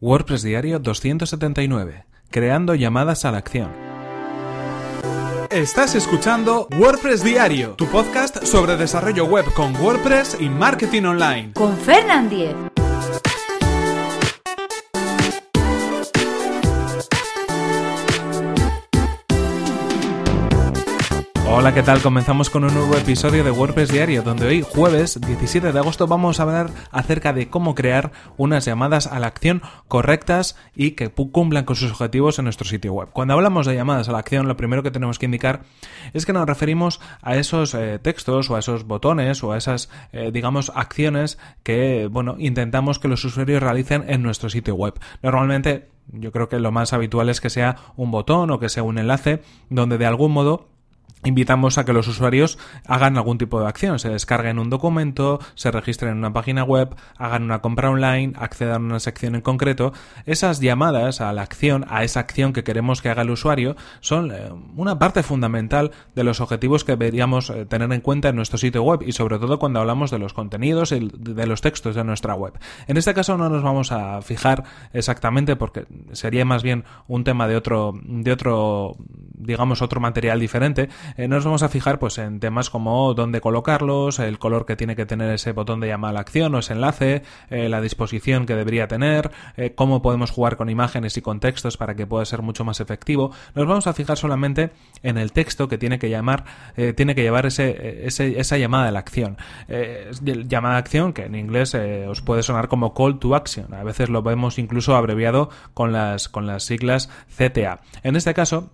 WordPress Diario 279. Creando llamadas a la acción. Estás escuchando WordPress Diario, tu podcast sobre desarrollo web con WordPress y marketing online. Con Fernand Diez. Hola, ¿qué tal? Comenzamos con un nuevo episodio de WordPress Diario, donde hoy, jueves 17 de agosto, vamos a hablar acerca de cómo crear unas llamadas a la acción correctas y que cumplan con sus objetivos en nuestro sitio web. Cuando hablamos de llamadas a la acción, lo primero que tenemos que indicar es que nos referimos a esos eh, textos o a esos botones o a esas, eh, digamos, acciones que, bueno, intentamos que los usuarios realicen en nuestro sitio web. Normalmente, yo creo que lo más habitual es que sea un botón o que sea un enlace donde de algún modo invitamos a que los usuarios hagan algún tipo de acción, se descarguen un documento, se registren en una página web, hagan una compra online, accedan a una sección en concreto. Esas llamadas a la acción, a esa acción que queremos que haga el usuario, son eh, una parte fundamental de los objetivos que deberíamos eh, tener en cuenta en nuestro sitio web y sobre todo cuando hablamos de los contenidos y de los textos de nuestra web. En este caso no nos vamos a fijar exactamente porque sería más bien un tema de otro, de otro, digamos, otro material diferente, eh, nos vamos a fijar pues en temas como dónde colocarlos, el color que tiene que tener ese botón de llamada a la acción o ese enlace, eh, la disposición que debería tener, eh, cómo podemos jugar con imágenes y con textos para que pueda ser mucho más efectivo. Nos vamos a fijar solamente en el texto que tiene que llamar, tiene que llevar ese, esa llamada a la acción. llamada a acción que en inglés os puede sonar como call to action. A veces lo vemos incluso abreviado con las, con las siglas CTA. En este caso,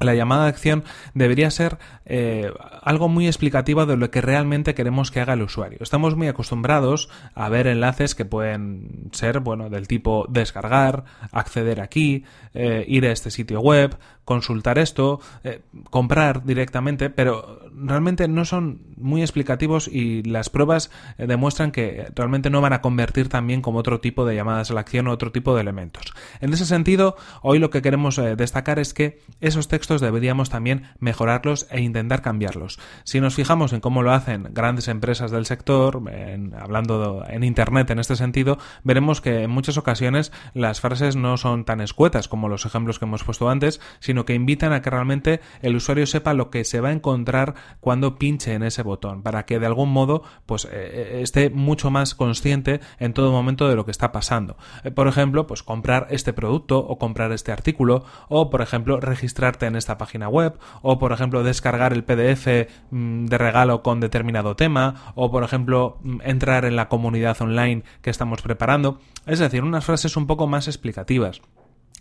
la llamada de acción debería ser eh, algo muy explicativo de lo que realmente queremos que haga el usuario. Estamos muy acostumbrados a ver enlaces que pueden ser, bueno, del tipo descargar, acceder aquí, eh, ir a este sitio web, consultar esto, eh, comprar directamente, pero realmente no son muy explicativos y las pruebas demuestran que realmente no van a convertir también como otro tipo de llamadas a la acción o otro tipo de elementos. En ese sentido, hoy lo que queremos destacar es que esos textos deberíamos también mejorarlos e intentar cambiarlos. Si nos fijamos en cómo lo hacen grandes empresas del sector, hablando en Internet en este sentido, veremos que en muchas ocasiones las frases no son tan escuetas como los ejemplos que hemos puesto antes, sino que invitan a que realmente el usuario sepa lo que se va a encontrar cuando pinche en ese botón, para que de algún modo pues eh, eh, esté mucho más consciente en todo momento de lo que está pasando. Eh, por ejemplo, pues comprar este producto o comprar este artículo o por ejemplo registrarte en esta página web, o por ejemplo descargar el PDF mm, de regalo con determinado tema, o por ejemplo mm, entrar en la comunidad online que estamos preparando. Es decir, unas frases un poco más explicativas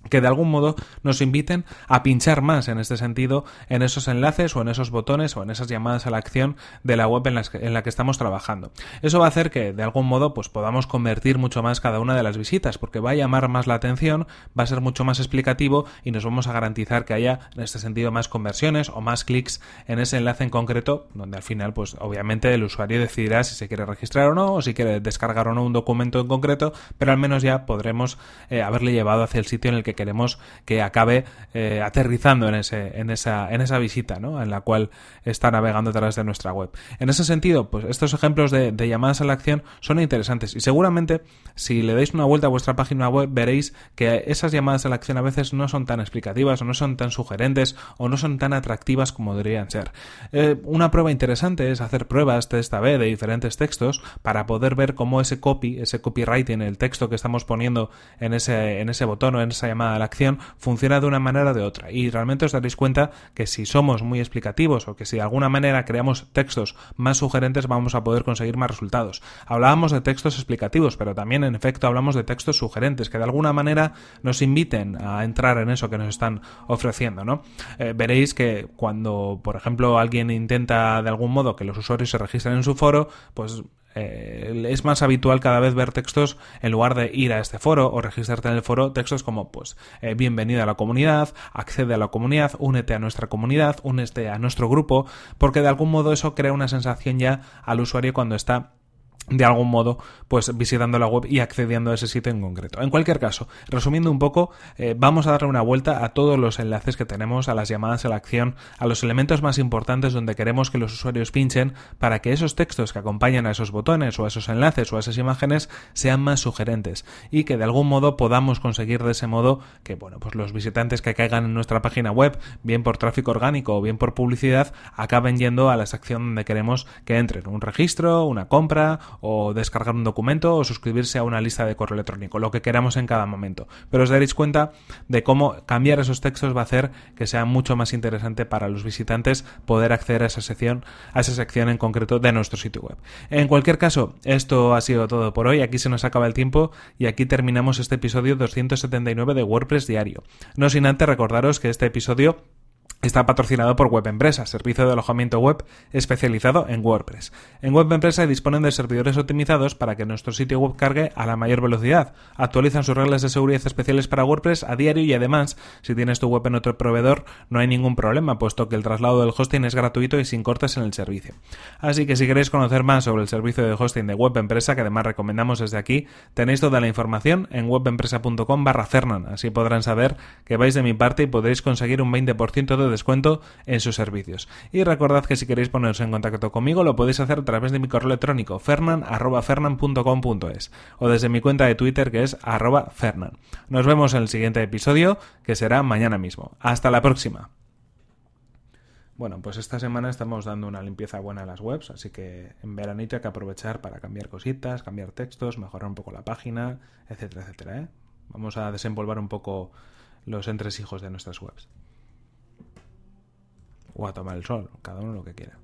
que de algún modo nos inviten a pinchar más en este sentido en esos enlaces o en esos botones o en esas llamadas a la acción de la web en, la que estamos trabajando. Eso va a hacer que de algún modo pues podamos convertir mucho más cada una de las visitas porque va a llamar más la atención, va a ser mucho más explicativo y nos vamos a garantizar que haya en este sentido más conversiones o más clics en ese enlace en concreto donde al final pues obviamente el usuario decidirá si se quiere registrar o no o si quiere descargar o no un documento en concreto pero al menos ya podremos eh, haberle llevado hacia el sitio en el que queremos que acabe eh, aterrizando en, ese, en, esa, en esa visita ¿no? en la cual está navegando a través de nuestra web. En ese sentido, pues estos ejemplos de, llamadas a la acción son interesantes y seguramente si le dais una vuelta a vuestra página web veréis que esas llamadas a la acción a veces no son tan explicativas o no son tan sugerentes o no son tan atractivas como deberían ser. Eh, una prueba interesante es hacer pruebas de esta vez de diferentes textos para poder ver cómo ese copy, ese copywriting, el texto que estamos poniendo en ese, en ese botón o en esa la acción funciona de una manera o de otra. Y realmente os daréis cuenta que si somos muy explicativos o que si de alguna manera creamos textos más sugerentes vamos a poder conseguir más resultados. Hablábamos de textos explicativos, pero también en efecto hablamos de textos sugerentes que de alguna manera nos inviten a entrar en eso que nos están ofreciendo. ¿no? Eh, veréis que cuando, por ejemplo, alguien intenta de algún modo que los usuarios se registren en su foro, pues eh, es más habitual cada vez ver textos en lugar de ir a este foro o registrarte en el foro, textos como pues eh, bienvenido a la comunidad, accede a la comunidad, únete a nuestra comunidad, únete a nuestro grupo, porque de algún modo eso crea una sensación ya al usuario cuando está de algún modo, pues visitando la web y accediendo a ese sitio en concreto. En cualquier caso, resumiendo un poco, eh, vamos a darle una vuelta a todos los enlaces que tenemos, a las llamadas a la acción, a los elementos más importantes donde queremos que los usuarios pinchen para que esos textos que acompañan a esos botones o a esos enlaces o a esas imágenes sean más sugerentes y que de algún modo podamos conseguir de ese modo que, bueno, pues los visitantes que caigan en nuestra página web, bien por tráfico orgánico o bien por publicidad, acaben yendo a la sección donde queremos que entren, un registro, una compra o descargar un documento o suscribirse a una lista de correo electrónico, lo que queramos en cada momento. Pero os daréis cuenta de cómo cambiar esos textos va a hacer que sea mucho más interesante para los visitantes poder acceder a esa sección, a esa sección en concreto de nuestro sitio web. En cualquier caso, esto ha sido todo por hoy. Aquí se nos acaba el tiempo y aquí terminamos este episodio 279 de WordPress Diario. No sin antes recordaros que este episodio Está patrocinado por Web Empresa, servicio de alojamiento web especializado en WordPress. En Web Empresa disponen de servidores optimizados para que nuestro sitio web cargue a la mayor velocidad. Actualizan sus reglas de seguridad especiales para WordPress a diario y además, si tienes tu web en otro proveedor, no hay ningún problema, puesto que el traslado del hosting es gratuito y sin cortes en el servicio. Así que si queréis conocer más sobre el servicio de hosting de Web Empresa, que además recomendamos desde aquí, tenéis toda la información en webempresa.com barra Fernan. Así podrán saber que vais de mi parte y podréis conseguir un 20% de descuento en sus servicios. Y recordad que si queréis poneros en contacto conmigo lo podéis hacer a través de mi correo electrónico fernan.fernan.com.es o desde mi cuenta de Twitter que es arroba fernan. Nos vemos en el siguiente episodio que será mañana mismo. Hasta la próxima. Bueno, pues esta semana estamos dando una limpieza buena a las webs, así que en veranito hay que aprovechar para cambiar cositas, cambiar textos, mejorar un poco la página, etcétera, etcétera. ¿eh? Vamos a desenvolver un poco los entresijos de nuestras webs o a tomar el sol, cada uno lo que quiera.